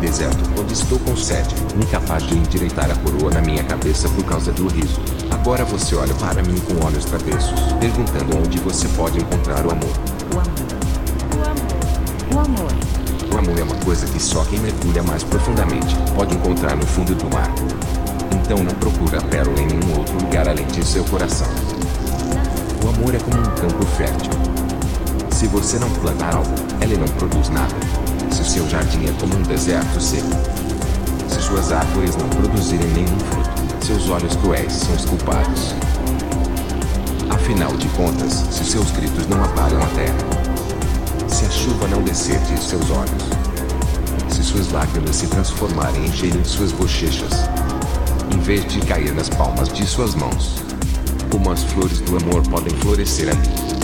deserto quando estou com sede, incapaz de endireitar a coroa na minha cabeça por causa do riso. Agora você olha para mim com olhos travessos, perguntando onde você pode encontrar o amor. O amor. O amor. O amor. O amor é uma coisa que só quem mergulha mais profundamente pode encontrar no fundo do mar. Então não procura a pérola em nenhum outro lugar além de seu coração. O amor é como um campo fértil. Se você não plantar algo, ele não produz nada. Se seu jardim é como um deserto seco. Se suas árvores não produzirem nenhum fruto, seus olhos cruéis são os culpados. Afinal de contas, se seus gritos não abalham a terra, se a chuva não descer de seus olhos, se suas lágrimas se transformarem em gelo de suas bochechas, em vez de cair nas palmas de suas mãos, como as flores do amor podem florescer ali.